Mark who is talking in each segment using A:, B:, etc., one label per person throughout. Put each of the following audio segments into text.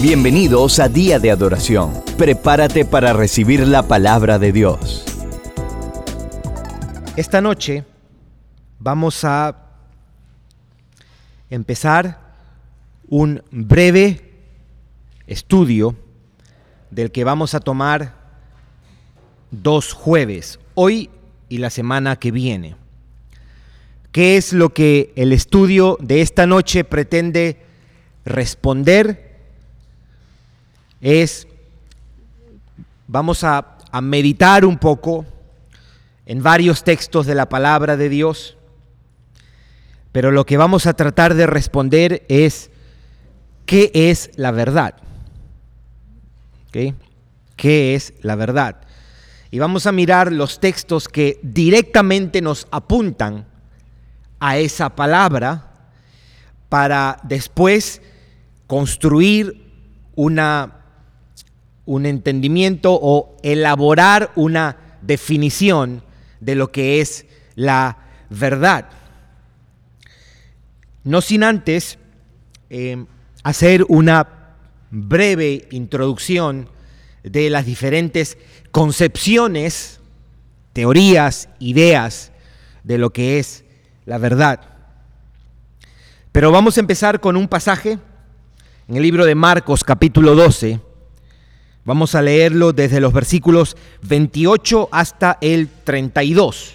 A: Bienvenidos a Día de Adoración. Prepárate para recibir la palabra de Dios.
B: Esta noche vamos a empezar un breve estudio del que vamos a tomar dos jueves, hoy y la semana que viene. ¿Qué es lo que el estudio de esta noche pretende responder? Es, vamos a, a meditar un poco en varios textos de la palabra de Dios, pero lo que vamos a tratar de responder es, ¿qué es la verdad? ¿Qué es la verdad? Y vamos a mirar los textos que directamente nos apuntan a esa palabra para después construir una, un entendimiento o elaborar una definición de lo que es la verdad. No sin antes eh, hacer una breve introducción de las diferentes concepciones, teorías, ideas de lo que es la verdad. Pero vamos a empezar con un pasaje en el libro de Marcos capítulo 12. Vamos a leerlo desde los versículos 28 hasta el 32.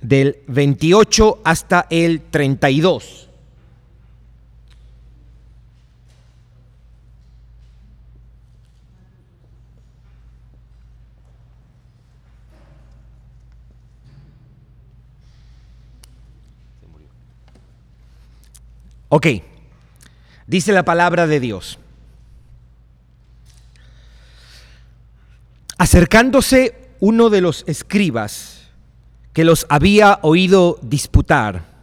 B: Del 28 hasta el 32. Ok, dice la palabra de Dios. Acercándose uno de los escribas que los había oído disputar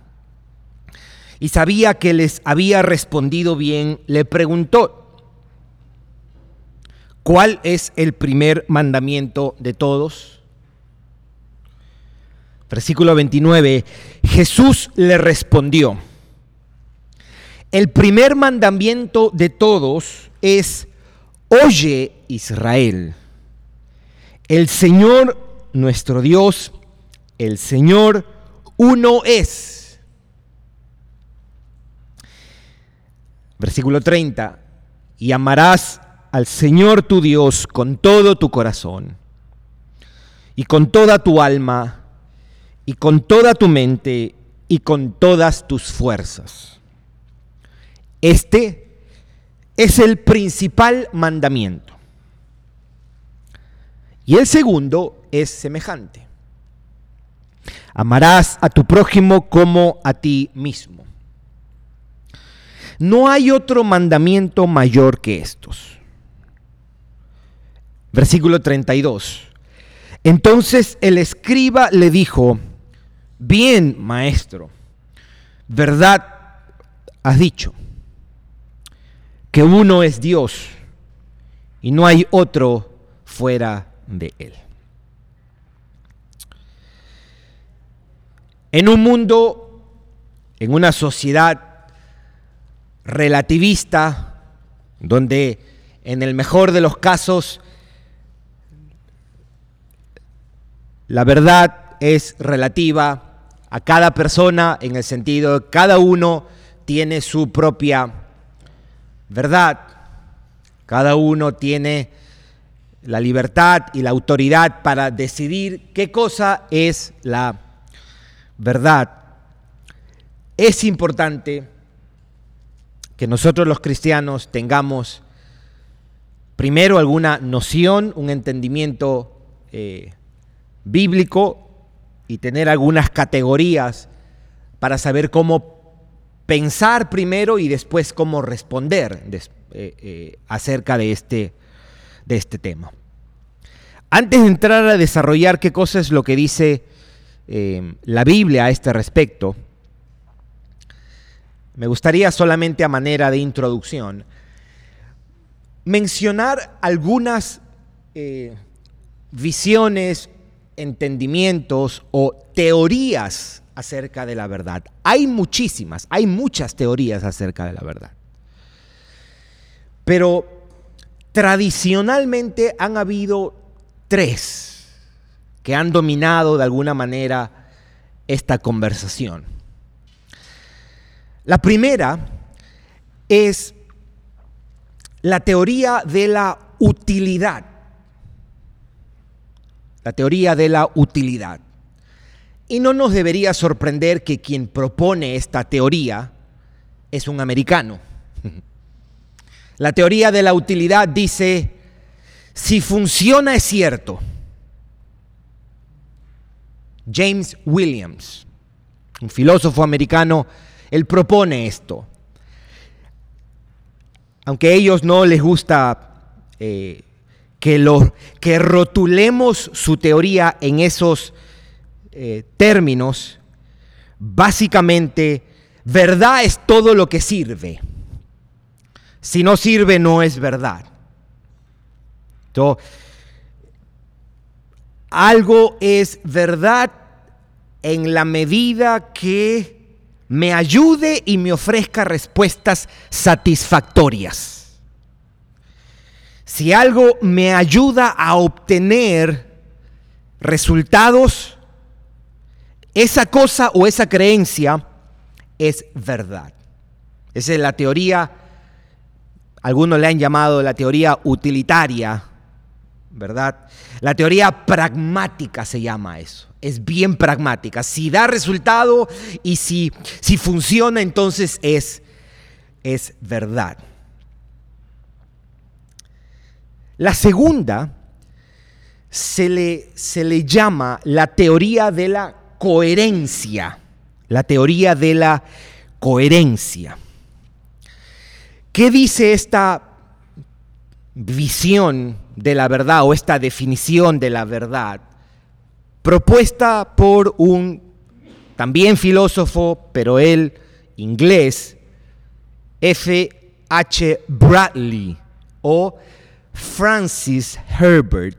B: y sabía que les había respondido bien, le preguntó, ¿cuál es el primer mandamiento de todos? Versículo 29, Jesús le respondió, el primer mandamiento de todos es, oye Israel, el Señor nuestro Dios, el Señor uno es. Versículo 30, y amarás al Señor tu Dios con todo tu corazón, y con toda tu alma, y con toda tu mente, y con todas tus fuerzas. Este es el principal mandamiento. Y el segundo es semejante. Amarás a tu prójimo como a ti mismo. No hay otro mandamiento mayor que estos. Versículo 32. Entonces el escriba le dijo, bien, maestro, verdad has dicho que uno es Dios y no hay otro fuera de Él. En un mundo, en una sociedad relativista, donde en el mejor de los casos la verdad es relativa a cada persona en el sentido de cada uno tiene su propia verdad. Cada uno tiene la libertad y la autoridad para decidir qué cosa es la verdad. Es importante que nosotros los cristianos tengamos primero alguna noción, un entendimiento eh, bíblico y tener algunas categorías para saber cómo pensar primero y después cómo responder eh, eh, acerca de este, de este tema. Antes de entrar a desarrollar qué cosa es lo que dice eh, la Biblia a este respecto, me gustaría solamente a manera de introducción mencionar algunas visiones, entendimientos o teorías acerca de la verdad. Hay muchísimas, hay muchas teorías acerca de la verdad. Pero tradicionalmente han habido tres que han dominado de alguna manera esta conversación. La primera es la teoría de la utilidad. La teoría de la utilidad. Y no nos debería sorprender que quien propone esta teoría es un americano. La teoría de la utilidad dice, si funciona es cierto. James Williams, un filósofo americano, él propone esto. Aunque a ellos no les gusta eh, que, que rotulemos su teoría en esos eh, términos, básicamente, verdad es todo lo que sirve. Si no sirve, no es verdad. algo es verdad en la medida que me ayude y me ofrezca respuestas satisfactorias. Si algo me ayuda a obtener resultados, esa cosa o esa creencia es verdad. Esa es la teoría algunos le han llamado la teoría utilitaria, ¿verdad? La teoría pragmática se llama eso. Es bien pragmática. Si da resultado y si, si funciona, entonces es, es verdad. La segunda se le, se le llama la teoría de la coherencia. La teoría de la coherencia. ¿Qué dice esta visión de la verdad o esta definición de la verdad? Propuesta por un también filósofo, pero él inglés, F. H. Bradley o Francis Herbert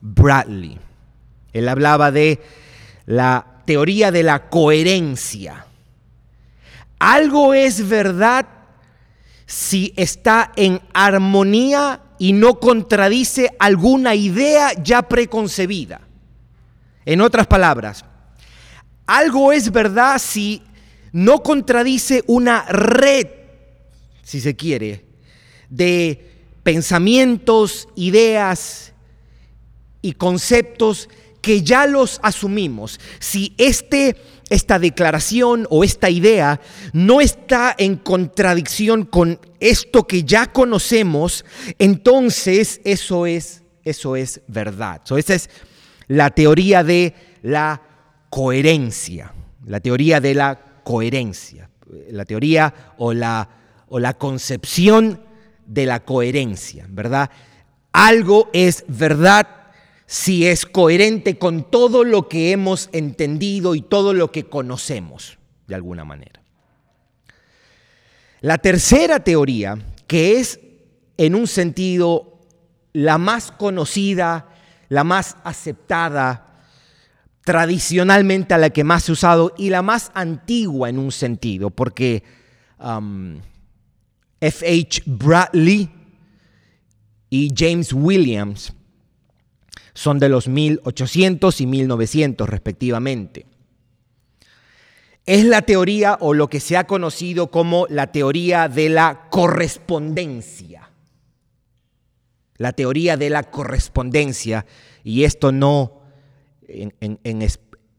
B: Bradley. Él hablaba de la teoría de la coherencia. Algo es verdad si está en armonía y no contradice alguna idea ya preconcebida. En otras palabras, algo es verdad si no contradice una red, si se quiere, de pensamientos, ideas y conceptos que ya los asumimos. Si este esta declaración o esta idea no está en contradicción con esto que ya conocemos, entonces eso es, eso es verdad. esa es la teoría de la coherencia, la teoría de la coherencia, la teoría o la, o la concepción de la coherencia, ¿verdad? Algo es verdad si es coherente con todo lo que hemos entendido y todo lo que conocemos, de alguna manera. La tercera teoría, que es en un sentido la más conocida, la más aceptada, tradicionalmente a la que más se ha usado y la más antigua en un sentido, porque um, F. H. Bradley y James Williams son de los 1800 y 1900 respectivamente. Es la teoría o lo que se ha conocido como la teoría de la correspondencia. La teoría de la correspondencia. Y esto no en,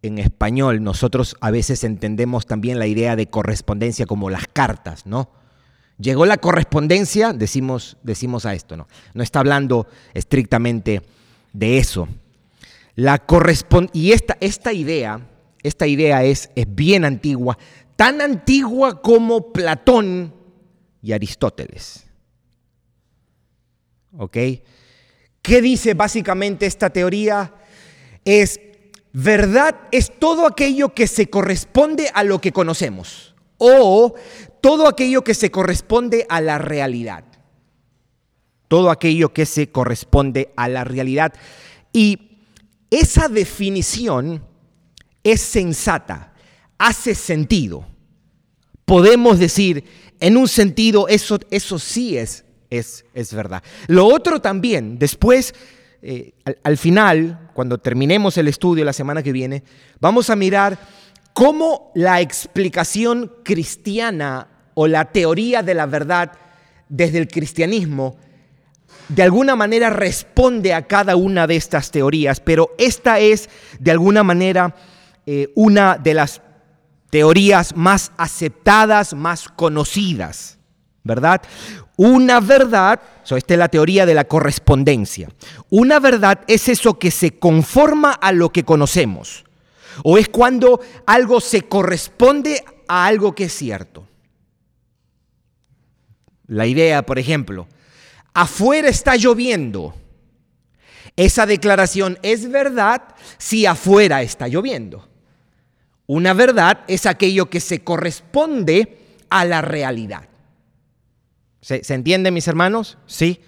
B: en español, nosotros a veces entendemos también la idea de correspondencia como las cartas, ¿no? Llegó la correspondencia, decimos, decimos a esto, ¿no? No está hablando estrictamente de eso. La y esta, esta idea, esta idea es, es bien antigua, tan antigua como Platón y Aristóteles. ¿Ok? ¿Qué dice básicamente esta teoría? Es, verdad es todo aquello que se corresponde a lo que conocemos o todo aquello que se corresponde a la realidad todo aquello que se corresponde a la realidad. Y esa definición es sensata, hace sentido. Podemos decir, en un sentido, eso, eso sí es, es, es verdad. Lo otro también, después, eh, al, al final, cuando terminemos el estudio la semana que viene, vamos a mirar cómo la explicación cristiana o la teoría de la verdad desde el cristianismo de alguna manera responde a cada una de estas teorías, pero esta es de alguna manera eh, una de las teorías más aceptadas, más conocidas, ¿verdad? Una verdad, esta es la teoría de la correspondencia, una verdad es eso que se conforma a lo que conocemos, o es cuando algo se corresponde a algo que es cierto. La idea, por ejemplo, afuera está lloviendo. Esa declaración es verdad si afuera está lloviendo. Una verdad es aquello que se corresponde a la realidad. ¿Se, entiende, mis hermanos? Sí.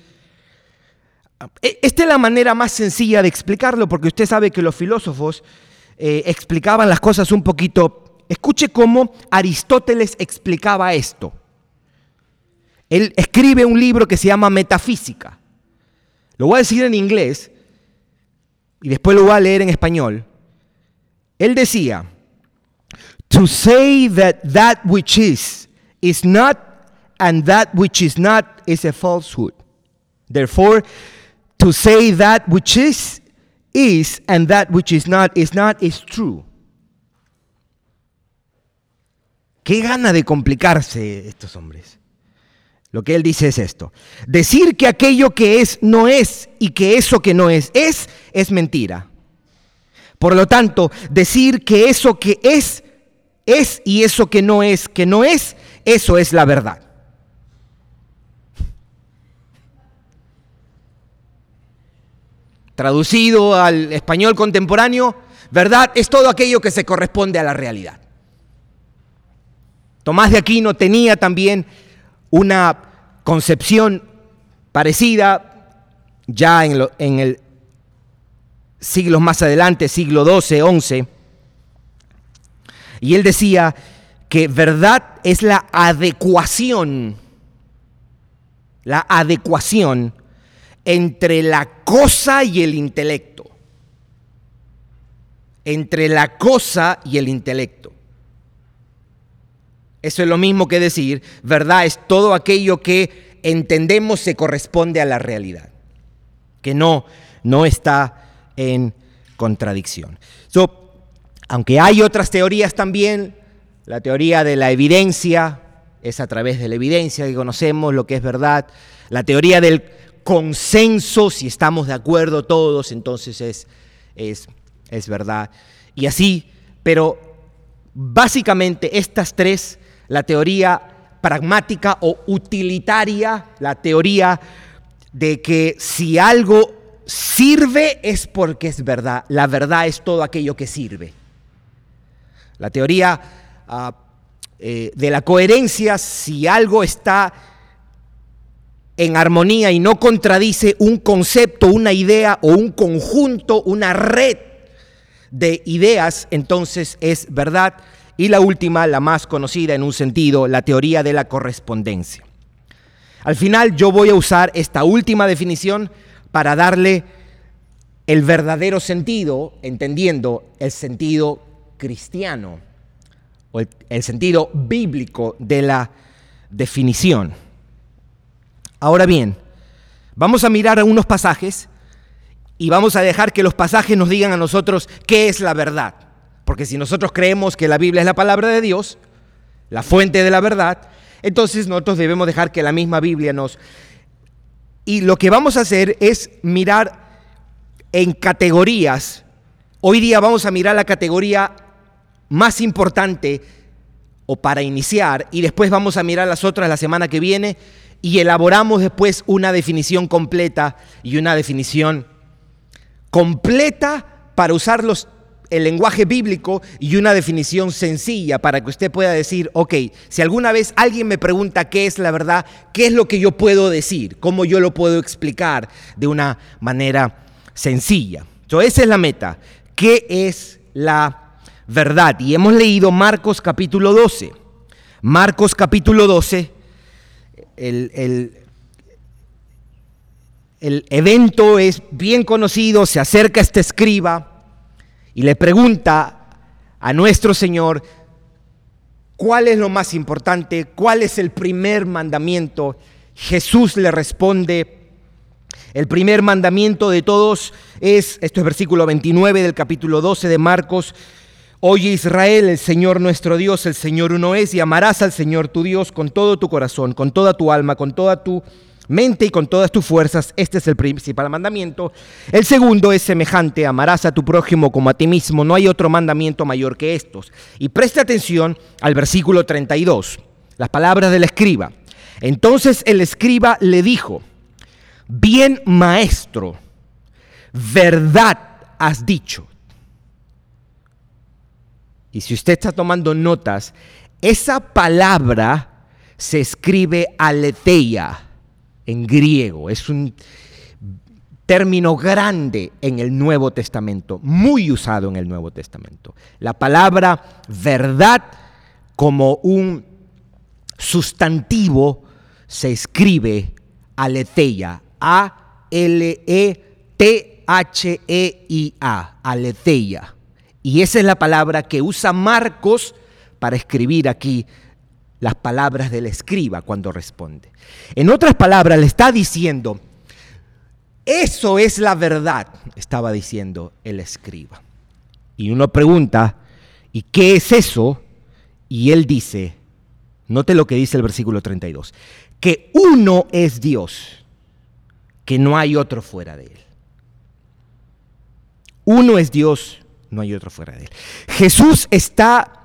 B: E, esta es la manera más sencilla de explicarlo, porque usted sabe que los filósofos eh, explicaban las cosas un poquito. Escuche cómo Aristóteles explicaba esto. Él escribe un libro que se llama Metafísica. Lo voy a decir en inglés y después lo voy a leer en español. Él decía, to say that that which is is not and that which is not is a falsehood. Therefore, to say that which is is and that which is not is not is true. Qué gana de complicarse estos hombres. Lo que él dice es esto. Decir que aquello que es no es y que eso que no es es, es mentira. Por lo tanto, decir que eso que es es y eso que no es, que no es, eso es la verdad. Traducido al español contemporáneo, verdad es todo aquello que se corresponde a la realidad. Tomás de Aquino tenía también una concepción parecida ya en, el siglos más adelante, siglo XII, XI, y él decía que verdad es la adecuación, la adecuación entre la cosa y el intelecto, entre la cosa y el intelecto. Eso es lo mismo que decir, verdad es todo aquello que entendemos se corresponde a la realidad, que no, no está en contradicción. aunque hay otras teorías también, la teoría de la evidencia es a través de la evidencia que conocemos lo que es verdad, la teoría del consenso, si estamos de acuerdo todos, entonces es, es, es verdad. Y así, pero básicamente estas tres la teoría pragmática o utilitaria, la teoría de que si algo sirve es porque es verdad, la verdad es todo aquello que sirve. La teoría ah, eh, de la coherencia, si algo está en armonía y no contradice un concepto, una idea o un conjunto, una red de ideas, entonces es verdad. Y la última, la más conocida en un sentido, la teoría de la correspondencia. Al final yo voy a usar esta última definición para darle el verdadero sentido, entendiendo el sentido cristiano o el, sentido bíblico de la definición. Ahora bien, vamos a mirar unos pasajes y vamos a dejar que los pasajes nos digan a nosotros qué es la verdad. Porque si nosotros creemos que la Biblia es la palabra de Dios, la fuente de la verdad, entonces nosotros debemos dejar que la misma Biblia nos... Y lo que vamos a hacer es mirar en categorías. Hoy día vamos a mirar la categoría más importante o para iniciar y después vamos a mirar las otras la semana que viene y elaboramos después una definición completa y una definición completa para usar los el lenguaje bíblico y una definición sencilla para que usted pueda decir, ok, si alguna vez alguien me pregunta qué es la verdad, ¿qué es lo que yo puedo decir? ¿Cómo yo lo puedo explicar de una manera sencilla? Entonces, esa es la meta. ¿Qué es la verdad? Y hemos leído Marcos capítulo 12. Marcos capítulo 12, el, el evento es bien conocido, se acerca este escriba y le pregunta a nuestro Señor, ¿cuál es lo más importante? ¿Cuál es el primer mandamiento? Jesús le responde, el primer mandamiento de todos es, esto es versículo 29 del capítulo 12 de Marcos, Oye Israel, el Señor nuestro Dios, el Señor uno es, y amarás al Señor tu Dios con todo tu corazón, con toda tu alma, con toda tu mente y con todas tus fuerzas. Este es el principal mandamiento. El segundo es semejante, amarás a tu prójimo como a ti mismo. No hay otro mandamiento mayor que estos. Y preste atención al versículo 32, las palabras del escriba. Entonces el escriba le dijo, bien maestro, verdad has dicho. Y si usted está tomando notas, esa palabra se escribe aletheia en griego. Es un término grande en el Nuevo Testamento, muy usado en el Nuevo Testamento. La palabra verdad como un sustantivo se escribe aletheia, A-L-E-T-H-E-I-A, aletheia. Y esa es la palabra que usa Marcos para escribir aquí las palabras del escriba cuando responde. En otras palabras, le está diciendo, eso es la verdad, estaba diciendo el escriba. Y uno pregunta, ¿y qué es eso? Y él dice, note lo que dice el versículo 32, que uno es Dios, que no hay otro fuera de él. Uno es Dios, no hay otro fuera de él. Jesús está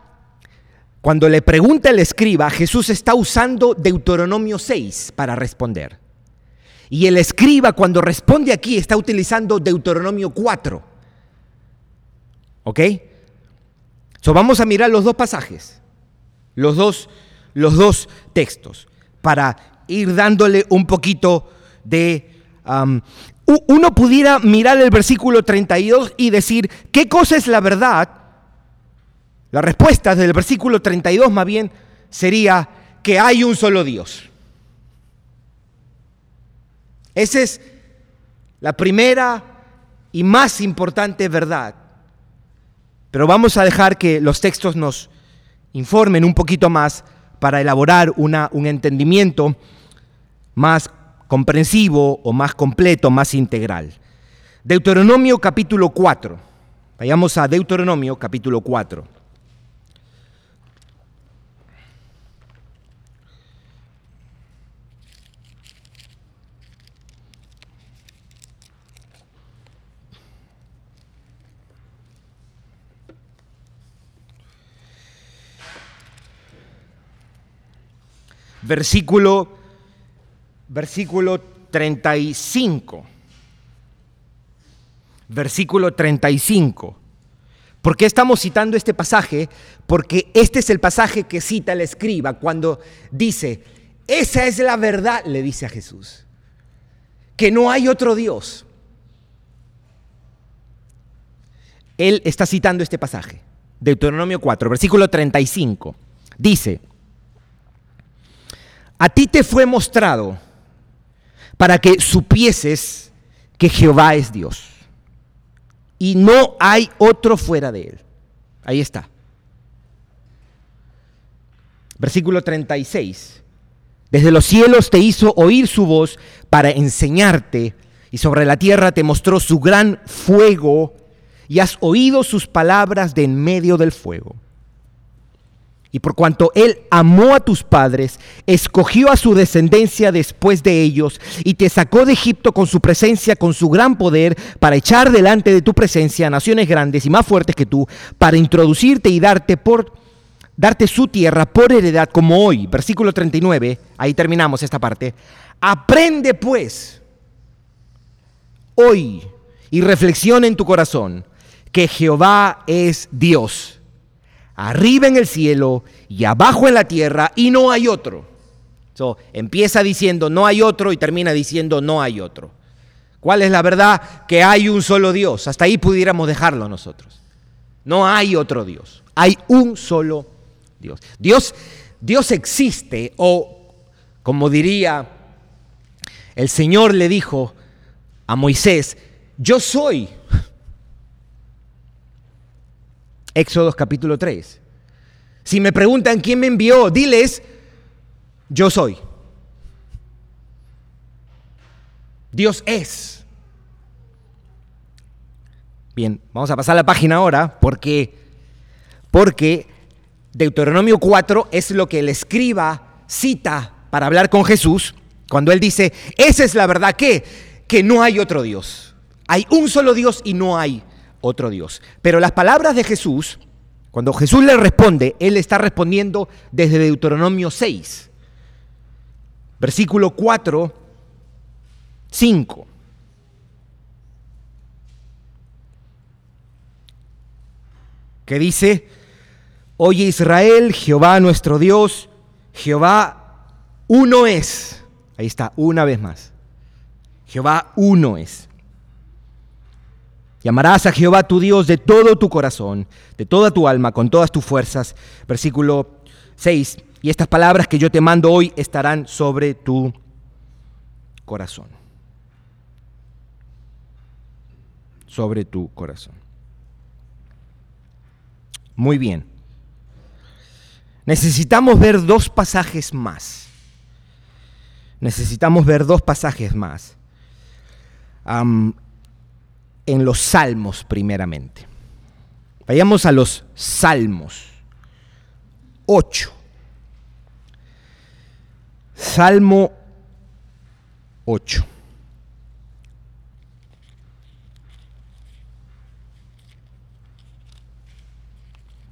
B: cuando le pregunta el escriba, Jesús está usando Deuteronomio 6 para responder. Y el escriba cuando responde aquí está utilizando Deuteronomio 4. ¿Ok? So, vamos a mirar los dos pasajes, los dos, los dos textos, para ir dándole un poquito de... Um, uno pudiera mirar el versículo 32 y decir, ¿qué cosa es la verdad? La respuesta del versículo 32 más bien sería que hay un solo Dios. Esa es la primera y más importante verdad. Pero vamos a dejar que los textos nos informen un poquito más para elaborar una, un entendimiento más comprensivo o más completo, más integral. Deuteronomio capítulo 4. Vayamos a Deuteronomio capítulo 4. Versículo, versículo 35. Versículo 35. ¿Por qué estamos citando este pasaje? Porque este es el pasaje que cita el escriba cuando dice, esa es la verdad, le dice a Jesús, que no hay otro Dios. Él está citando este pasaje, Deuteronomio 4, versículo 35. Dice, a ti te fue mostrado para que supieses que Jehová es Dios y no hay otro fuera de él. Ahí está. Versículo 36. Desde los cielos te hizo oír su voz para enseñarte y sobre la tierra te mostró su gran fuego y has oído sus palabras de en medio del fuego. Y por cuanto Él amó a tus padres, escogió a su descendencia después de ellos y te sacó de Egipto con su presencia, con su gran poder, para echar delante de tu presencia naciones grandes y más fuertes que tú, para introducirte y darte por darte su tierra por heredad como hoy. Versículo 39, ahí terminamos esta parte. Aprende pues hoy y reflexiona en tu corazón que Jehová es Dios arriba en el cielo y abajo en la tierra y no hay otro. empieza diciendo no hay otro y termina diciendo no hay otro. ¿Cuál es la verdad? Que hay un solo Dios. Hasta ahí pudiéramos dejarlo nosotros. No hay otro Dios. Hay un solo Dios. Dios, Dios existe o como diría el Señor le dijo a Moisés, yo soy. Éxodos capítulo 3. Si me preguntan quién me envió, diles, yo soy. Dios es. Bien, vamos a pasar la página ahora porque, porque Deuteronomio 4 es lo que el escriba cita para hablar con Jesús cuando él dice, esa es la verdad que, que no hay otro Dios. Hay un solo Dios y no hay otro Dios. Pero las palabras de Jesús, cuando Jesús le responde, él está respondiendo desde Deuteronomio 6, versículo 4, 5. Que dice, Oye Israel, Jehová nuestro Dios, Jehová uno es. Ahí está, una vez más. Jehová uno es. Llamarás a Jehová tu Dios de todo tu corazón, de toda tu alma, con todas tus fuerzas. Versículo 6. Y estas palabras que yo te mando hoy estarán sobre tu corazón. Sobre tu corazón. Muy bien. Necesitamos ver dos pasajes más. Necesitamos ver dos pasajes más en los salmos primeramente. Vayamos a los salmos. 8. Salmo 8.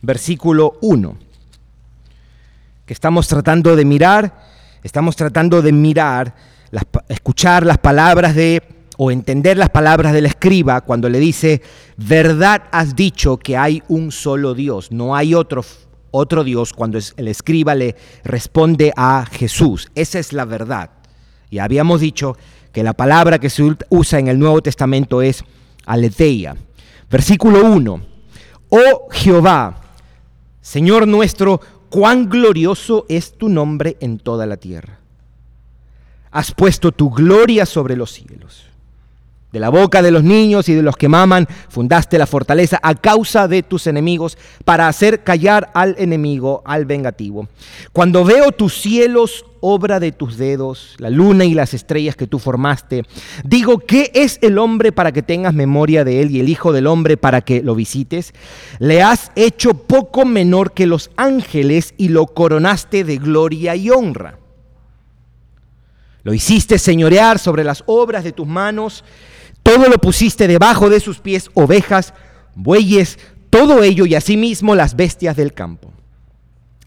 B: Versículo 1. Que estamos tratando de mirar, estamos tratando de mirar, escuchar las palabras de o entender las palabras del escriba cuando le dice, verdad has dicho que hay un solo Dios, no hay otro, otro Dios, cuando el escriba le responde a Jesús. Esa es la verdad. Y habíamos dicho que la palabra que se usa en el Nuevo Testamento es aletheia. Versículo 1. Oh Jehová, Señor nuestro, cuán glorioso es tu nombre en toda la tierra. Has puesto tu gloria sobre los cielos. De la boca de los niños y de los que maman fundaste la fortaleza a causa de tus enemigos para hacer callar al enemigo, al vengativo. Cuando veo tus cielos, obra de tus dedos, la luna y las estrellas que tú formaste, digo, ¿qué es el hombre para que tengas memoria de él y el Hijo del hombre para que lo visites? Le has hecho poco menor que los ángeles y lo coronaste de gloria y honra. Lo hiciste señorear sobre las obras de tus manos todo lo pusiste debajo de sus pies, ovejas, bueyes, todo ello y asimismo las bestias del campo.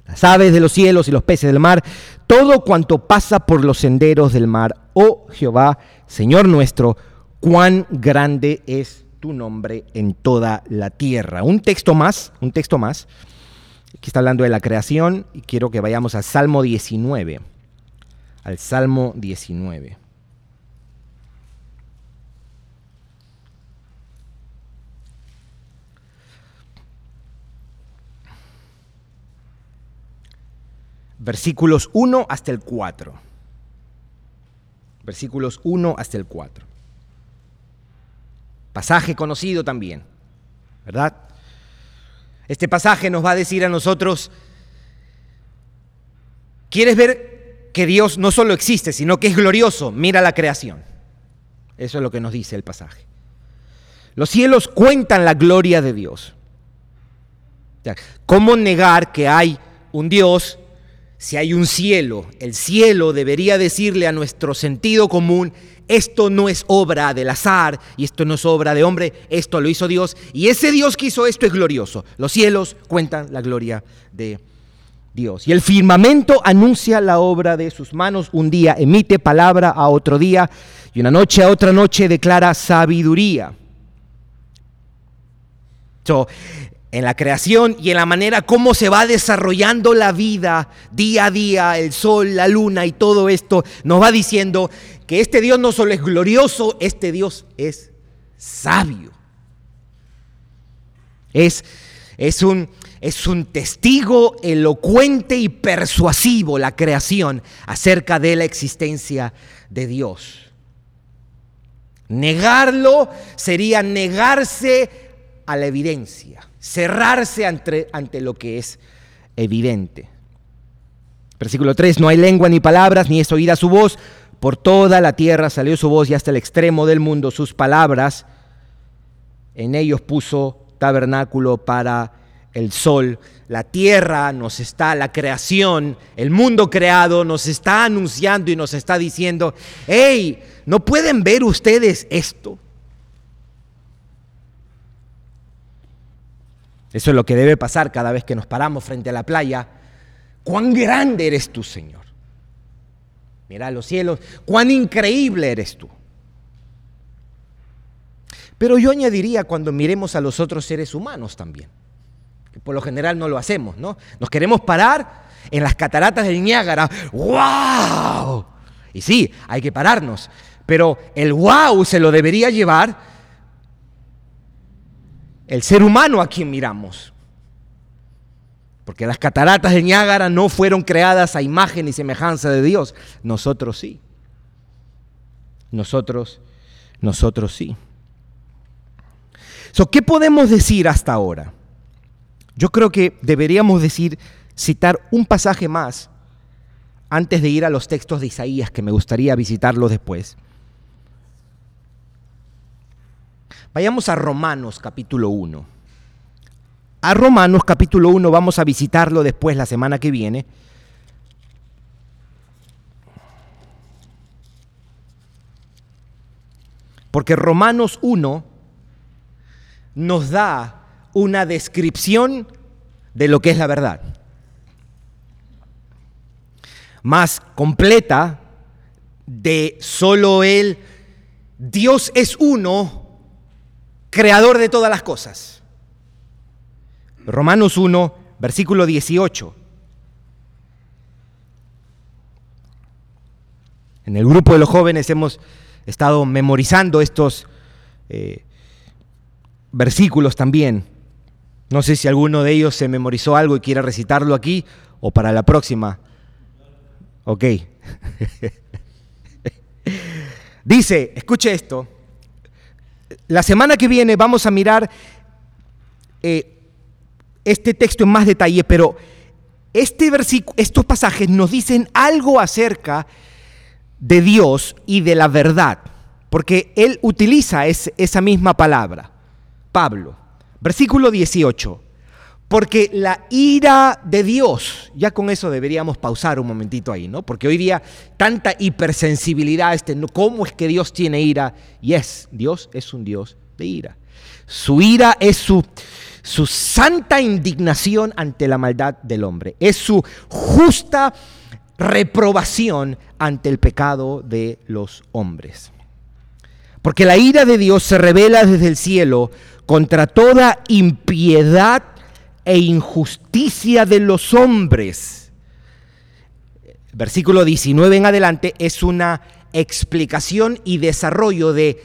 B: Las aves de los cielos y los peces del mar, todo cuanto pasa por los senderos del mar. Oh Jehová, Señor nuestro, cuán grande es tu nombre en toda la tierra. Un texto más, un texto más. Aquí está hablando de la creación y quiero que vayamos al Salmo 19. Al Salmo 19. Versículos 1 hasta el 4. Versículos 1 hasta el 4. Pasaje conocido también, ¿verdad? Este pasaje nos va a decir a nosotros, ¿quieres ver que Dios no solo existe, sino que es glorioso? Mira la creación. Eso es lo que nos dice el pasaje. Los cielos cuentan la gloria de Dios. ¿Cómo negar que hay un Dios si hay un cielo, el cielo debería decirle a nuestro sentido común, esto no es obra del azar y esto no es obra de hombre, esto lo hizo Dios y ese Dios que hizo esto es glorioso. Los cielos cuentan la gloria de Dios. Y el firmamento anuncia la obra de sus manos. Un día emite palabra a otro día y una noche a otra noche declara sabiduría. So, en la creación y en la manera como se va desarrollando la vida día a día, el sol, la luna y todo esto, nos va diciendo que este Dios no solo es glorioso, este Dios es sabio. Es, es, un, es un testigo elocuente y persuasivo la creación acerca de la existencia de Dios. Negarlo sería negarse a la evidencia, cerrarse ante, ante lo que es evidente. Versículo 3, no hay lengua ni palabras, ni es oída su voz. Por toda la tierra salió su voz y hasta el extremo del mundo sus palabras. En ellos puso tabernáculo para el sol. La tierra nos está, la creación, el mundo creado nos está anunciando y nos está diciendo, hey, ¿no pueden ver ustedes esto? Eso es lo que debe pasar cada vez que nos paramos frente a la playa cuán grande eres tú, Señor. Mira los cielos, cuán increíble eres tú. Pero yo añadiría cuando miremos a los otros seres humanos también, que por lo general no lo hacemos, ¿no? Nos queremos parar en las cataratas del Niágara, ¡wow! Y sí, hay que pararnos, pero el wow se lo debería llevar el ser humano a quien miramos. Porque las cataratas de Niágara no fueron creadas a imagen y semejanza de Dios. Nosotros sí. Nosotros, nosotros sí. ¿Qué podemos decir hasta ahora? Yo creo que deberíamos decir, citar un pasaje más antes de ir a los textos de Isaías, que me gustaría visitarlos después. Vayamos a Romanos capítulo 1 a Romanos capítulo 1, vamos a visitarlo después la semana que viene. Porque Romanos 1 nos da una descripción de lo que es la verdad. Más completa de solo Él. Dios es uno, creador de todas las cosas. Romanos 1, versículo 18. En el grupo de los jóvenes hemos estado memorizando estos eh, versículos también. No sé si alguno de ellos se memorizó algo y quiere recitarlo aquí o para la próxima. Ok. Dice, escuche esto, la semana que viene vamos a mirar eh, este texto en más detalle, pero este estos pasajes nos dicen algo acerca de Dios y de la verdad, porque él utiliza esa misma palabra, Pablo. Versículo 18, porque la ira de Dios, ya con eso deberíamos pausar un momentito ahí, ¿no? Porque hoy día tanta hipersensibilidad, este, ¿cómo es que Dios tiene ira? Y es, Dios es un Dios de ira. Su ira es su, su santa indignación ante la maldad del hombre, es su justa reprobación ante el pecado de los hombres. Porque la ira de Dios se revela desde el cielo contra toda impiedad e injusticia de los hombres. Versículo 19 en adelante es una explicación y desarrollo de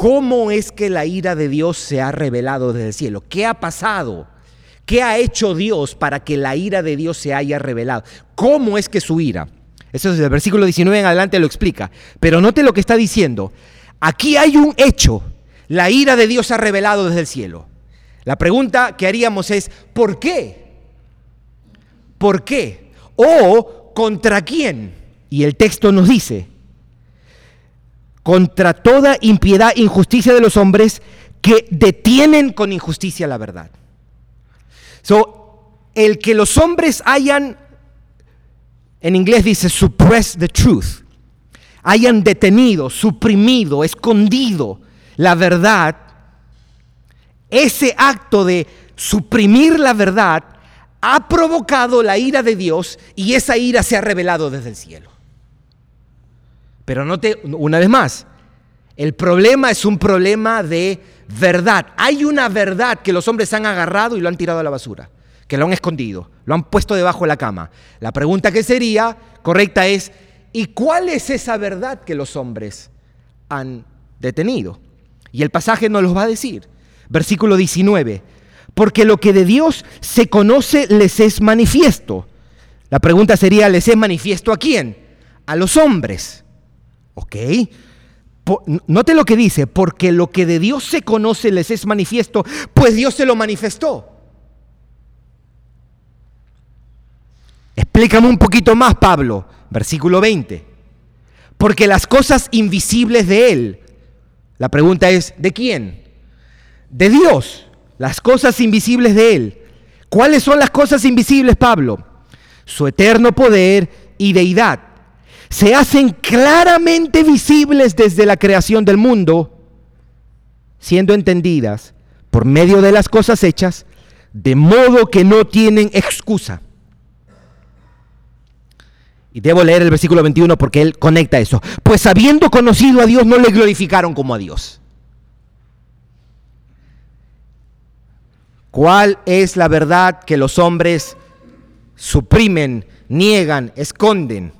B: ¿Cómo es que la ira de Dios se ha revelado desde el cielo? ¿Qué ha pasado? ¿Qué ha hecho Dios para que la ira de Dios se haya revelado? ¿Cómo es que su ira? Eso es el versículo 19 en adelante lo explica. Pero note lo que está diciendo. Aquí hay un hecho. La ira de Dios se ha revelado desde el cielo. La pregunta que haríamos es, ¿por qué? ¿Por qué? ¿O contra quién? Y el texto nos dice, contra toda impiedad e injusticia de los hombres que detienen con injusticia la verdad. So, el que los hombres hayan, en inglés dice suppress the truth, hayan detenido, suprimido, escondido la verdad, ese acto de suprimir la verdad ha provocado la ira de Dios y esa ira se ha revelado desde el cielo. Pero note una vez más, el problema es un problema de verdad. Hay una verdad que los hombres han agarrado y lo han tirado a la basura, que lo han escondido, lo han puesto debajo de la cama. La pregunta que sería correcta es, ¿y cuál es esa verdad que los hombres han detenido? Y el pasaje nos lo va a decir. Versículo 19. Porque lo que de Dios se conoce les es manifiesto. La pregunta sería, ¿les es manifiesto a quién? A los hombres. ¿Ok? note lo que dice, porque lo que de Dios se conoce les es manifiesto, pues Dios se lo manifestó. Explícame un poquito más, Pablo, versículo 20. Porque las cosas invisibles de Él, la pregunta es, ¿de quién? De Dios, las cosas invisibles de Él. ¿Cuáles son las cosas invisibles, Pablo? Su eterno poder y deidad se hacen claramente visibles desde la creación del mundo, siendo entendidas por medio de las cosas hechas, de modo que no tienen excusa. Y debo leer el versículo 21 porque él conecta eso. Pues habiendo conocido a Dios, no le glorificaron como a Dios. ¿Cuál es la verdad que los hombres suprimen, niegan, esconden?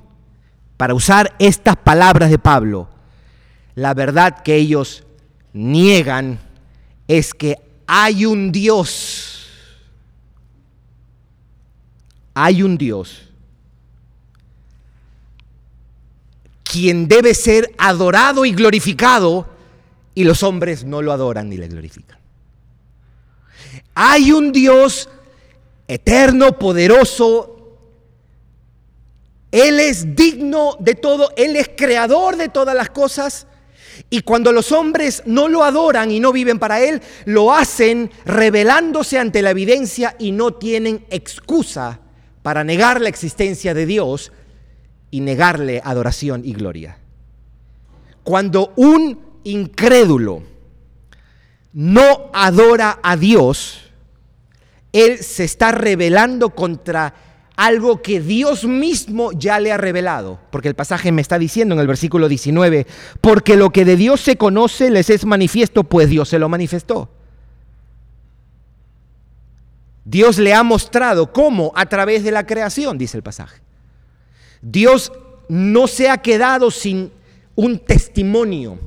B: para usar estas palabras de Pablo, la verdad que ellos niegan es que hay un Dios. Hay un Dios quien debe ser adorado y glorificado y los hombres no lo adoran ni le glorifican. Hay un Dios eterno, poderoso, él es digno de todo, Él es creador de todas las cosas. Y cuando los hombres no lo adoran y no viven para Él, lo hacen revelándose ante la evidencia y no tienen excusa para negar la existencia de Dios y negarle adoración y gloria. Cuando un incrédulo no adora a Dios, Él se está rebelando contra algo que Dios mismo ya le ha revelado, porque el pasaje me está diciendo en el versículo 19, porque lo que de Dios se conoce les es manifiesto, pues Dios se lo manifestó. Dios le ha mostrado cómo a través de la creación, dice el pasaje. Dios no se ha quedado sin un testimonio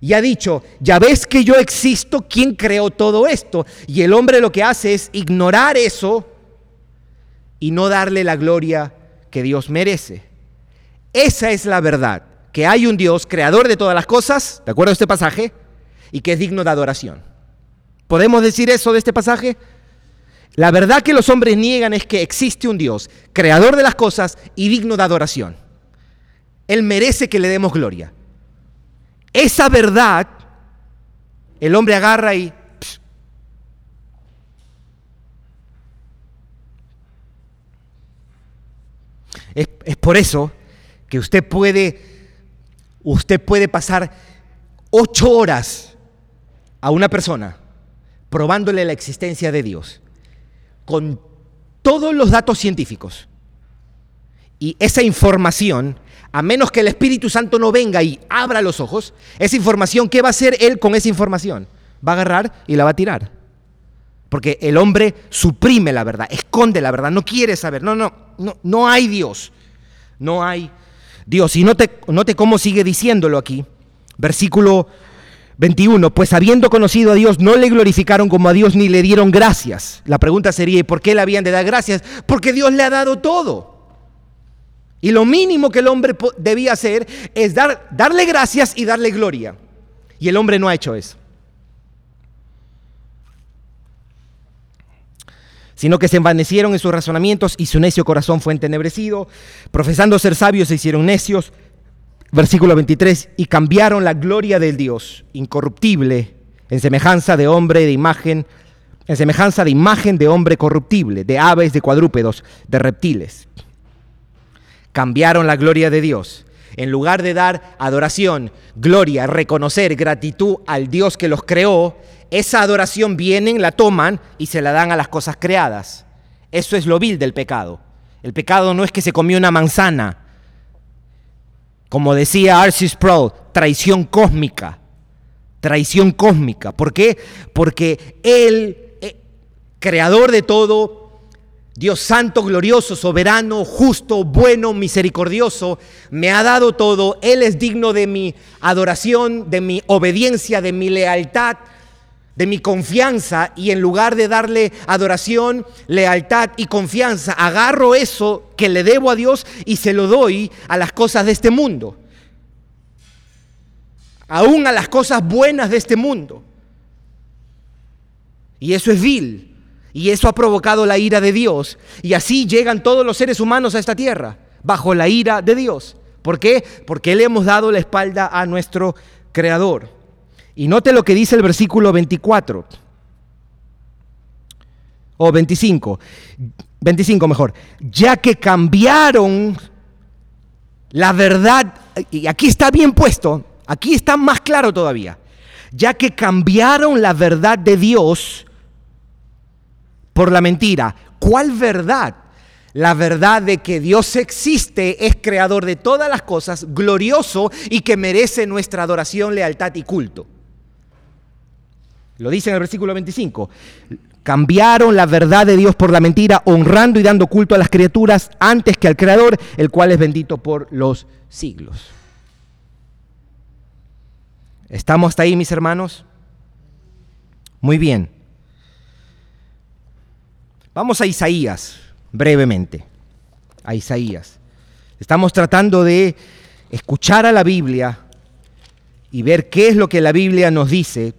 B: y ha dicho, ya ves que yo existo, ¿quién creó todo esto? Y el hombre lo que hace es ignorar eso y no darle la gloria que Dios merece. Esa es la verdad, que hay un Dios creador de todas las cosas, ¿de acuerdo a este pasaje? Y que es digno de adoración. ¿Podemos decir eso de este pasaje? La verdad que los hombres niegan es que existe un Dios, creador de las cosas y digno de adoración. Él merece que le demos gloria. Esa verdad, el hombre agarra y Es, por eso que usted puede, usted puede pasar ocho horas a una persona probándole la existencia de Dios con todos los datos científicos. Y esa información, a menos que el Espíritu Santo no venga y abra los ojos, esa información, ¿qué va a hacer él con esa información? Va a agarrar y la va a tirar. Porque el hombre suprime la verdad, esconde la verdad, no quiere saber. No, no, no, no hay Dios. No hay Dios. Y note, note cómo sigue diciéndolo aquí. Versículo 21. Pues habiendo conocido a Dios, no le glorificaron como a Dios ni le dieron gracias. La pregunta sería, ¿y por qué le habían de dar gracias? Porque Dios le ha dado todo. Y lo mínimo que el hombre debía hacer es dar, darle gracias y darle gloria. Y el hombre no ha hecho eso. sino que se envanecieron en sus razonamientos y su necio corazón fue entenebrecido. Profesando ser sabios se hicieron necios. Versículo 23, y cambiaron la gloria del Dios incorruptible en semejanza de hombre de imagen, en semejanza de imagen de hombre corruptible, de aves, de cuadrúpedos, de reptiles. Cambiaron la gloria de Dios. En lugar de dar adoración, gloria, reconocer, gratitud al Dios que los creó, esa adoración vienen, la toman y se la dan a las cosas creadas. Eso es lo vil del pecado. El pecado no es que se comió una manzana. Como decía Arcis Sproul, traición cósmica. Traición cósmica. ¿Por qué? Porque Él, eh, creador de todo, Dios santo, glorioso, soberano, justo, bueno, misericordioso, me ha dado todo. Él es digno de mi adoración, de mi obediencia, de mi lealtad de mi confianza y en lugar de darle adoración, lealtad y confianza, agarro eso que le debo a Dios y se lo doy a las cosas de este mundo. aún a las cosas buenas de este mundo. Y eso es vil. Y eso ha provocado la ira de Dios. Y así llegan todos los seres humanos a esta tierra, bajo la ira de Dios. ¿Por qué? Porque le hemos dado la espalda a nuestro Creador. Y note lo que dice el versículo 24. O 25. 25 mejor. Ya que cambiaron la verdad, y aquí está bien puesto, aquí está más claro todavía. Ya que cambiaron la verdad de Dios por la mentira. ¿Cuál verdad? La verdad de que Dios existe, es creador de todas las cosas, glorioso y que merece nuestra adoración, lealtad y culto. Lo dice en el versículo 25. Cambiaron la verdad de Dios por la mentira, honrando y dando culto a las criaturas antes que al Creador, el cual es bendito por los siglos. ¿Estamos hasta ahí, mis hermanos? Muy bien. Vamos a Isaías, brevemente. A Isaías. Estamos tratando de escuchar a la Biblia y ver qué es lo que la Biblia nos dice.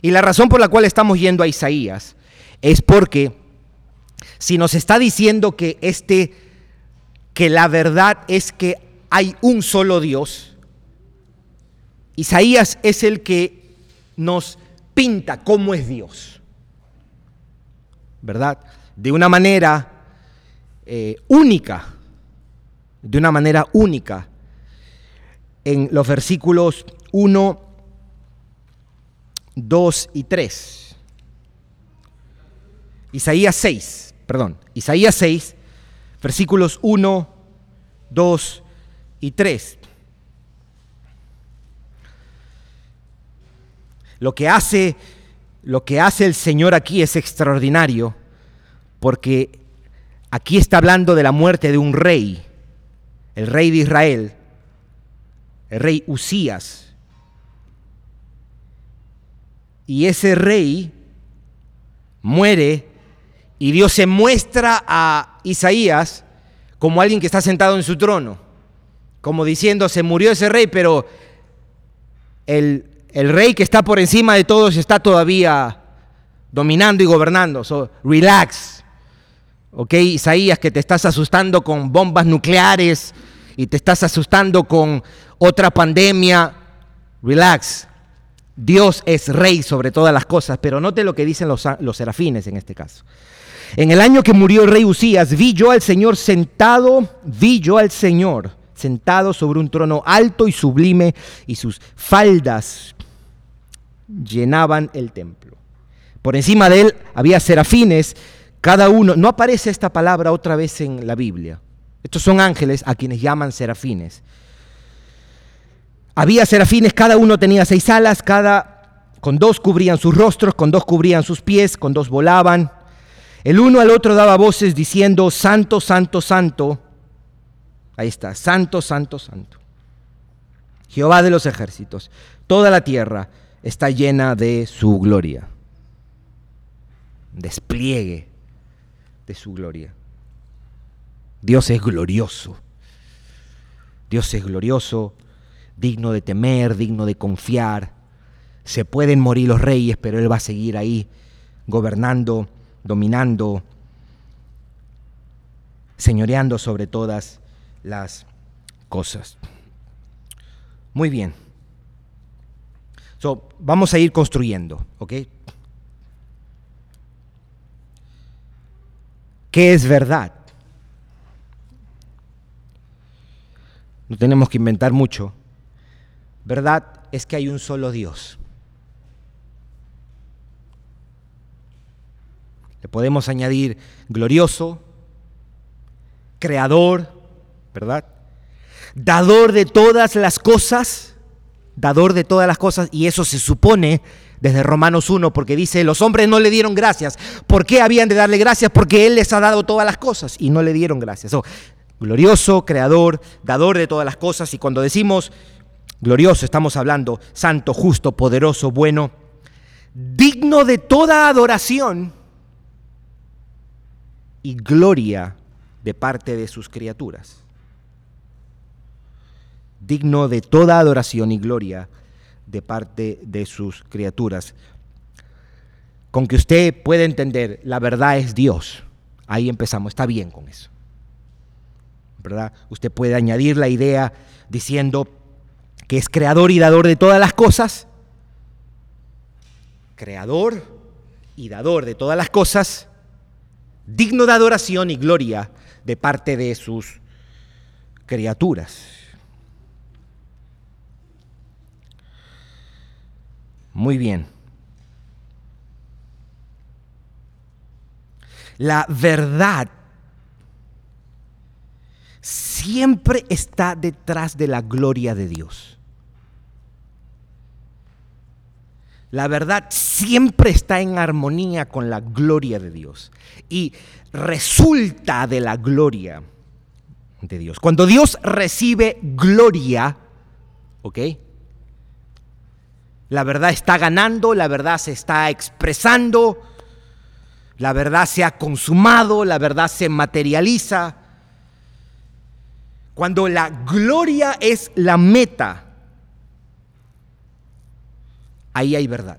B: Y la razón por la cual estamos yendo a Isaías es porque si nos está diciendo que este que la verdad es que hay un solo Dios, Isaías es el que nos pinta cómo es Dios. ¿Verdad? De una manera eh, única, de una manera única, en los versículos 1, 2 y 3. Isaías 6, perdón, Isaías 6, versículos 1, 2 y 3. Lo que hace lo que hace el Señor aquí es extraordinario porque aquí está hablando de la muerte de un rey, el rey de Israel, el rey Usías. Y ese rey muere y Dios se muestra a Isaías como alguien que está sentado en su trono, como diciendo, se murió ese rey, pero el el rey que está por encima de todos está todavía dominando y gobernando. So, relax. ¿Ok? Isaías, que te estás asustando con bombas nucleares y te estás asustando con otra pandemia. Relax. Dios es rey sobre todas las cosas, pero note lo que dicen los, serafines en este caso. En el año que murió el rey Usías, vi yo al Señor sentado, vi yo al Señor sentado sobre un trono alto y sublime, y sus faldas llenaban el templo. Por encima de él había serafines, cada uno, no aparece esta palabra otra vez en la Biblia. Estos son ángeles a quienes llaman serafines. Había serafines, cada uno tenía seis alas, cada con dos cubrían sus rostros, con dos cubrían sus pies, con dos volaban. El uno al otro daba voces diciendo, Santo, Santo, Santo. Ahí está, Santo, Santo, Santo. Jehová de los ejércitos. Toda la tierra está llena de su gloria. Despliegue de su gloria. Dios es glorioso. Dios es glorioso, digno de temer, digno de confiar. Se pueden morir los reyes, pero Él va a seguir ahí, gobernando, dominando, señoreando sobre todas las cosas. Muy bien vamos a ir construyendo, ¿ok? ¿Qué es verdad? No tenemos que inventar mucho. Verdad es que hay un solo Dios. Le podemos añadir glorioso, creador, ¿verdad? Dador de todas las cosas dador de todas las cosas, y eso se supone desde Romanos 1, porque dice, los hombres no le dieron gracias. ¿Por qué habían de darle gracias? Porque Él les ha dado todas las cosas y no le dieron gracias. glorioso, creador, dador de todas las cosas, y cuando decimos glorioso estamos hablando santo, justo, poderoso, bueno, digno de toda adoración y gloria de parte de sus criaturas. Digno de toda adoración y gloria de parte de sus criaturas. Con que usted pueda entender, la verdad es Dios. Ahí empezamos, está bien con eso. ¿Verdad? Usted puede añadir la idea diciendo que es creador y dador de todas las cosas. Creador y dador de todas las cosas, digno de adoración y gloria de parte de sus criaturas. Muy bien. La verdad siempre está detrás de la gloria de Dios. La verdad siempre está en armonía con la gloria de Dios y resulta de la gloria de Dios. Cuando Dios recibe gloria, ¿ok? La verdad está ganando, la verdad se está expresando, la verdad se ha consumado, la verdad se materializa. Cuando la gloria es la meta, ahí hay verdad.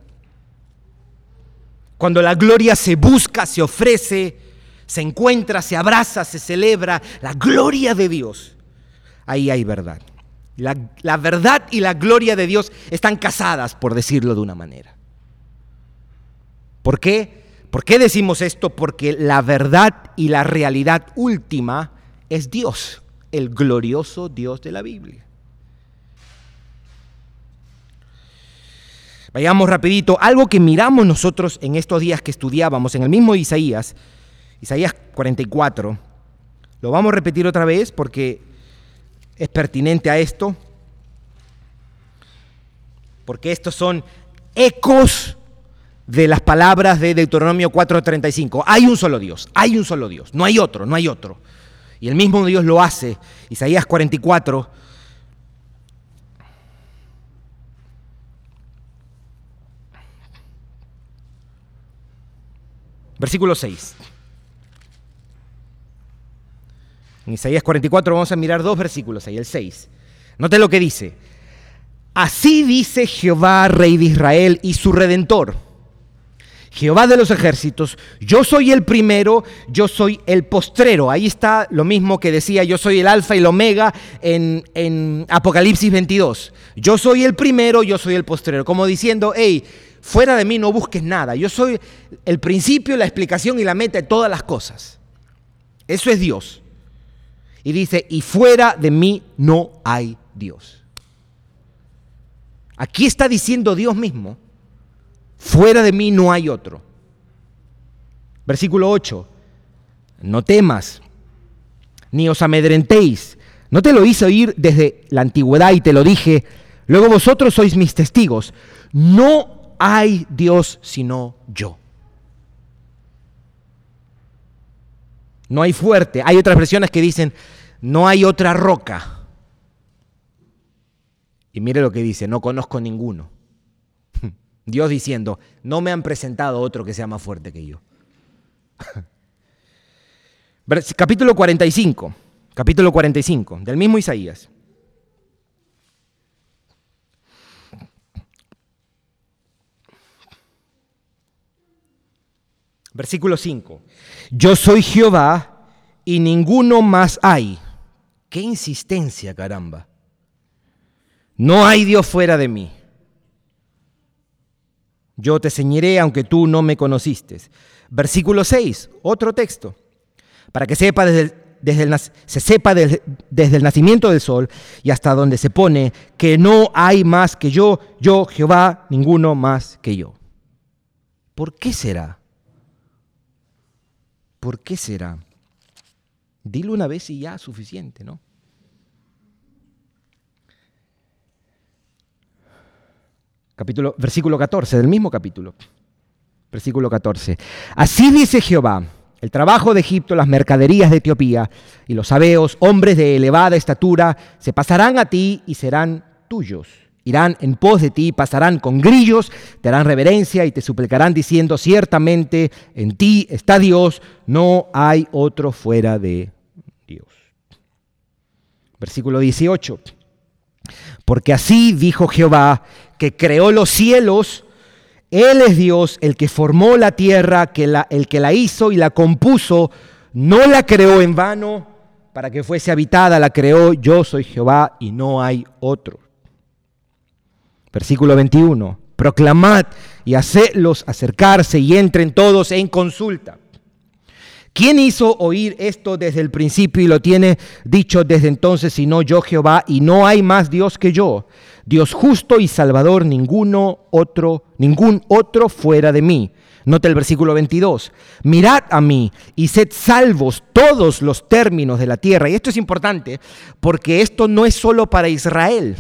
B: Cuando la gloria se busca, se ofrece, se encuentra, se abraza, se celebra, la gloria de Dios, ahí hay verdad. La, la, verdad y la gloria de Dios están casadas, por decirlo de una manera. ¿Por qué? ¿Por qué decimos esto? Porque la verdad y la realidad última es Dios, el glorioso Dios de la Biblia. Vayamos rapidito. Algo que miramos nosotros en estos días que estudiábamos en el mismo Isaías, Isaías 44, lo vamos a repetir otra vez porque es pertinente a esto, porque estos son ecos de las palabras de Deuteronomio 4:35. Hay un solo Dios, hay un solo Dios, no hay otro, no hay otro. Y el mismo Dios lo hace. Isaías 44 Versículo 6. En Isaías 44 vamos a mirar dos versículos ahí, el 6. Note lo que dice. Así dice Jehová, Rey de Israel y su Redentor. Jehová de los ejércitos, yo soy el primero, yo soy el postrero. Ahí está lo mismo que decía, yo soy el alfa y el omega en, en Apocalipsis 22. Yo soy el primero, yo soy el postrero. Como diciendo, hey, fuera de mí no busques nada. Yo soy el principio, la explicación y la meta de todas las cosas. Eso es Dios. Y dice, y fuera de mí no hay Dios. Aquí está diciendo Dios mismo, fuera de mí no hay otro. Versículo 8, no temas, ni os amedrentéis. No te lo hice oír desde la antigüedad y te lo dije, luego vosotros sois mis testigos. No hay Dios sino yo. No hay fuerte. Hay otras versiones que dicen, no hay otra roca. Y mire lo que dice, no conozco ninguno. Dios diciendo, no me han presentado otro que sea más fuerte que yo. capítulo 45, capítulo 45, del mismo Isaías. Versículo 5. Yo soy Jehová y ninguno más hay. Qué insistencia, caramba. No hay Dios fuera de mí. Yo te ceñiré aunque tú no me conociste. Versículo 6, otro texto. Para que sepa desde, desde el, se sepa desde, desde el nacimiento del sol y hasta donde se pone que no hay más que yo, yo Jehová, ninguno más que yo. ¿Por qué será? ¿Por qué será? Dilo una vez y ya suficiente, ¿no? Capítulo, versículo 14, del mismo capítulo. Versículo 14. Así dice Jehová, el trabajo de Egipto, las mercaderías de Etiopía y los sabeos, hombres de elevada estatura, se pasarán a ti y serán tuyos. Irán en pos de ti, pasarán con grillos, te harán reverencia y te suplicarán diciendo, ciertamente en ti está Dios, no hay otro fuera de Dios. Versículo 18. Porque así dijo Jehová, que creó los cielos, Él es Dios, el que formó la tierra, el que la hizo y la compuso, no la creó en vano para que fuese habitada, la creó, yo soy Jehová y no hay otro. Versículo 21, proclamad y hacedlos acercarse y entren todos en consulta. ¿Quién hizo oír esto desde el principio y lo tiene dicho desde entonces, sino yo Jehová, y no hay más Dios que yo? Dios justo y salvador, ninguno otro, ningún otro fuera de mí. Nota el versículo 22. Mirad a mí y sed salvos todos los términos de la tierra. Y esto es importante porque esto no es solo para Israel.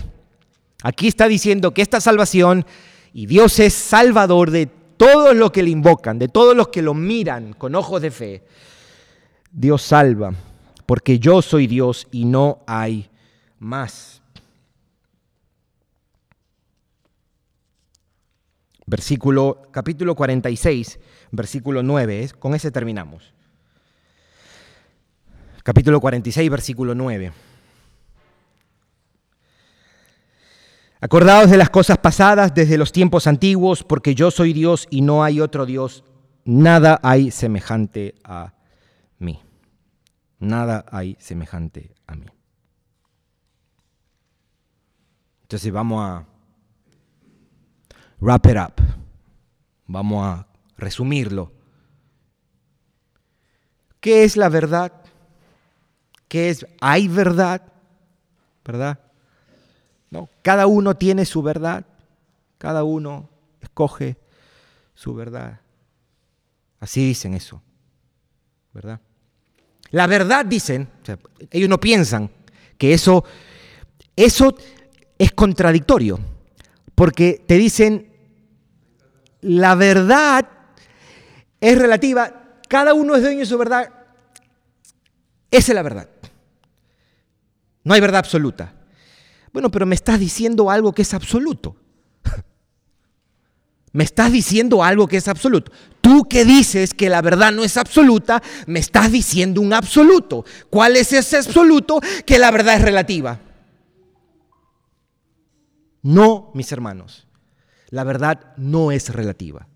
B: Aquí está diciendo que esta salvación y Dios es salvador de todos los que le invocan, de todos los que lo miran con ojos de fe, Dios salva, porque yo soy Dios y no hay más. Versículo, capítulo 46, versículo 9, con ese terminamos. Capítulo 46, versículo 9. Acordaos de las cosas pasadas desde los tiempos antiguos, porque yo soy Dios y no hay otro Dios. Nada hay semejante a mí. Nada hay semejante a mí. Entonces vamos a wrap it up. Vamos a resumirlo. ¿Qué es la verdad? ¿Qué es? ¿Hay verdad? ¿Verdad? No, cada uno tiene su verdad, cada uno escoge su verdad. Así dicen eso, ¿verdad? La verdad dicen, ellos no piensan que eso, eso es contradictorio, porque te dicen, la verdad es relativa, cada uno es dueño de su verdad, esa es la verdad. No hay verdad absoluta. Bueno, pero me estás diciendo algo que es absoluto. Me estás diciendo algo que es absoluto. Tú que dices que la verdad no es absoluta, me estás diciendo un absoluto. ¿Cuál es ese absoluto? Que la verdad es relativa. No, mis hermanos, la verdad no es relativa.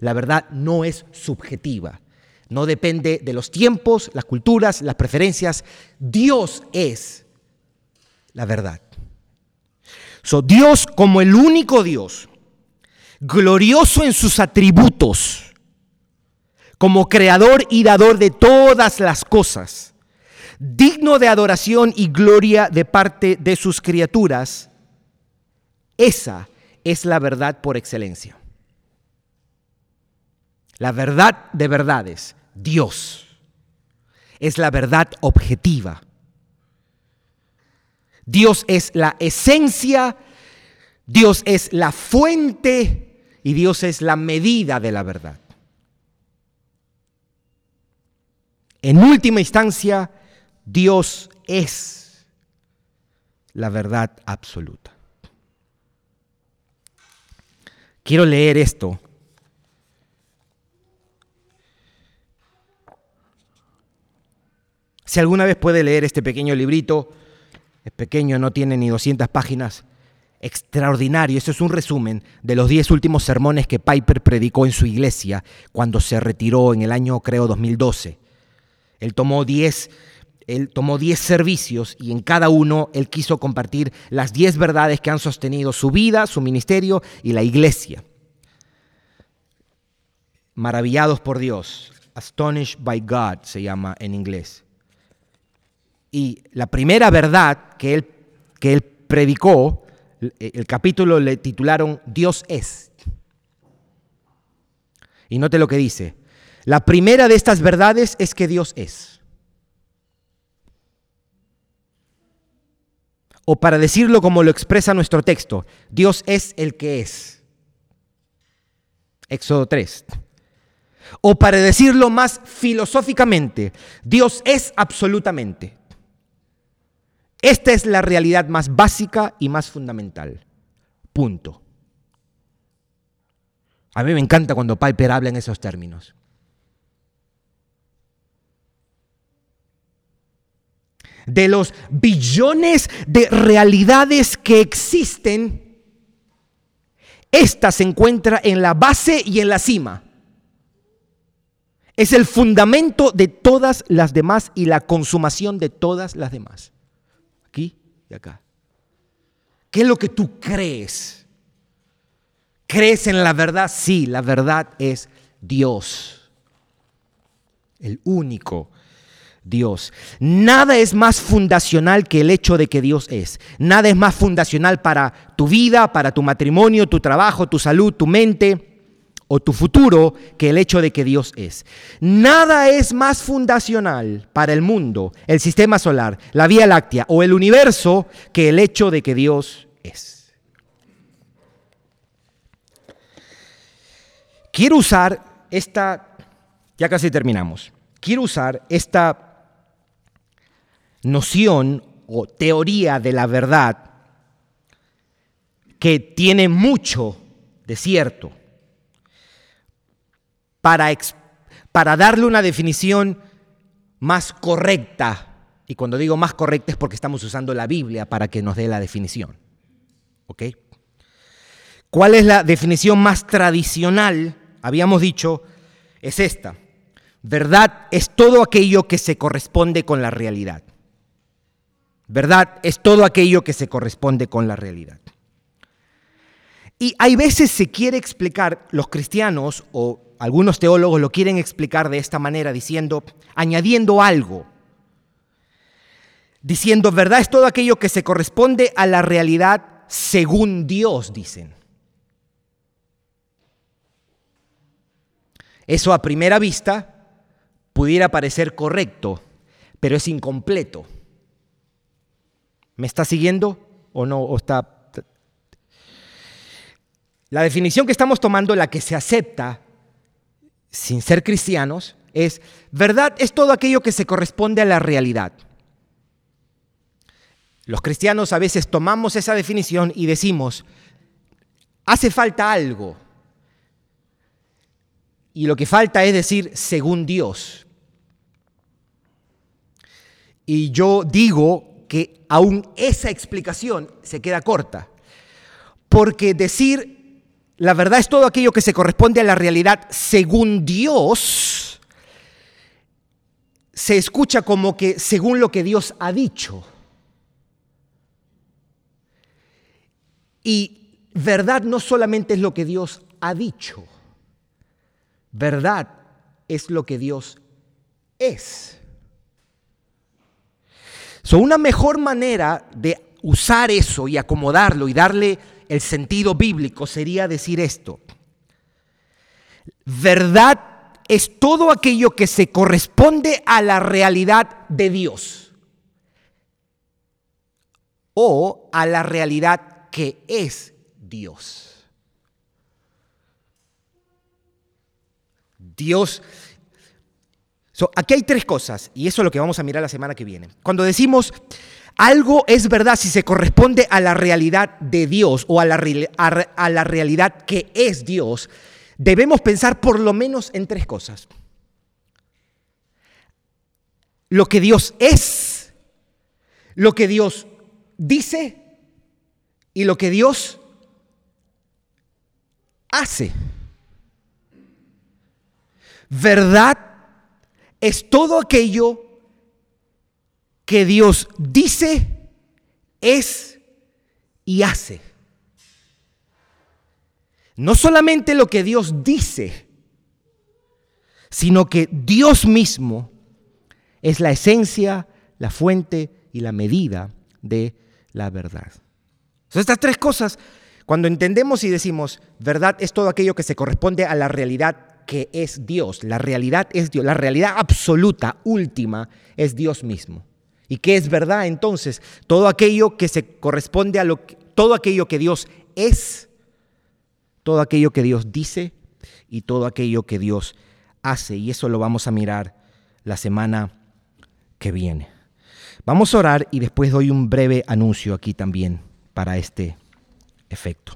B: La verdad no es subjetiva. No depende de los tiempos, las culturas, las preferencias. Dios es la verdad. So, Dios como el único Dios, glorioso en sus atributos, como creador y dador de todas las cosas, digno de adoración y gloria de parte de sus criaturas, esa es la verdad por excelencia. La verdad de verdades, Dios, es la verdad objetiva Dios es la esencia, Dios es la fuente y Dios es la medida de la verdad. En última instancia, Dios es la verdad absoluta. Quiero leer esto. Si alguna vez puede leer este pequeño librito, es pequeño, no tiene ni 200 páginas. Extraordinario, eso es un resumen de los 10 últimos sermones que Piper predicó en su iglesia cuando se retiró en el año, creo, 2012. Él tomó 10 él tomó 10 servicios y en cada uno él quiso compartir las 10 verdades que han sostenido su vida, su ministerio y la iglesia. Maravillados por Dios, astonished by God se llama en inglés. Y la primera verdad que él, que él predicó, el capítulo le titularon Dios es. Y note lo que dice. La primera de estas verdades es que Dios es. O para decirlo como lo expresa nuestro texto, Dios es el que es. Éxodo 3. O para decirlo más filosóficamente, Dios es absolutamente. Esta es la realidad más básica y más fundamental. Punto. A mí me encanta cuando Piper habla en esos términos. de los billones de realidades que existen, esta se encuentra en la base y en la cima. Es el fundamento de todas las demás y la consumación de todas las demás. Aquí y acá. ¿Qué es lo que tú crees? ¿Crees en la verdad? Sí, la verdad es Dios. El único Dios. Nada es más fundacional que el hecho de que Dios es. Nada es más fundacional para tu vida, para tu matrimonio, tu trabajo, tu salud, tu mente o tu futuro que el hecho de que Dios es. Nada es más fundacional para el mundo, el sistema solar, la Vía Láctea o el universo que el hecho de que Dios es. Quiero usar esta, ya casi terminamos, quiero usar esta noción o teoría de la verdad que tiene mucho de cierto para, darle una definición más correcta. Y cuando digo más correcta es porque estamos usando la Biblia para que nos dé la definición. ¿Ok? ¿Cuál es la definición más tradicional? Habíamos dicho, es esta. Verdad es todo aquello que se corresponde con la realidad. ¿Verdad? Es todo aquello que se corresponde con la realidad. Y hay veces se quiere explicar, los cristianos o algunos teólogos lo quieren explicar de esta manera, diciendo, añadiendo algo, diciendo, verdad es todo aquello que se corresponde a la realidad según Dios, dicen. Eso a primera vista pudiera parecer correcto, pero es incompleto. ¿Me está siguiendo o no? ¿O está... La definición que estamos tomando, la que se acepta sin ser cristianos, es verdad es todo aquello que se corresponde a la realidad. Los cristianos a veces tomamos esa definición y decimos, hace falta algo. Y lo que falta es decir, según Dios. Y yo digo que aún esa explicación se queda corta. Porque decir la verdad es todo aquello que se corresponde a la realidad según Dios, se escucha como que según lo que Dios ha dicho. Y verdad no solamente es lo que Dios ha dicho, verdad es lo que Dios es. So, una mejor manera de usar eso y acomodarlo y darle el sentido bíblico sería decir esto. Verdad es todo aquello que se corresponde a la realidad de Dios o a la realidad que es Dios. Dios aquí hay tres cosas, y eso es lo que vamos a mirar la semana que viene. Cuando decimos algo es verdad si se corresponde a la realidad de Dios o a la, realidad que es Dios, debemos pensar por lo menos en tres cosas. Lo que Dios es, lo que Dios dice y lo que Dios hace. Verdad es todo aquello que Dios dice, es y hace. No solamente lo que Dios dice, sino que Dios mismo es la esencia, la fuente y la medida de la verdad. estas tres cosas, cuando entendemos y decimos, verdad es todo aquello que se corresponde a la realidad que es Dios. La realidad es Dios. La realidad absoluta, última, es Dios mismo. ¿Y qué es verdad entonces? Todo aquello que se corresponde a lo todo aquello que Dios es, todo aquello que Dios dice y todo aquello que Dios hace. Y eso lo vamos a mirar la semana que viene. Vamos a orar y después doy un breve anuncio aquí también para este efecto.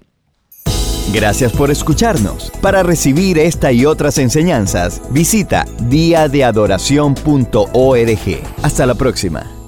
A: Gracias por escucharnos. Para recibir esta y otras enseñanzas, visita diadeadoración.org. Hasta la próxima.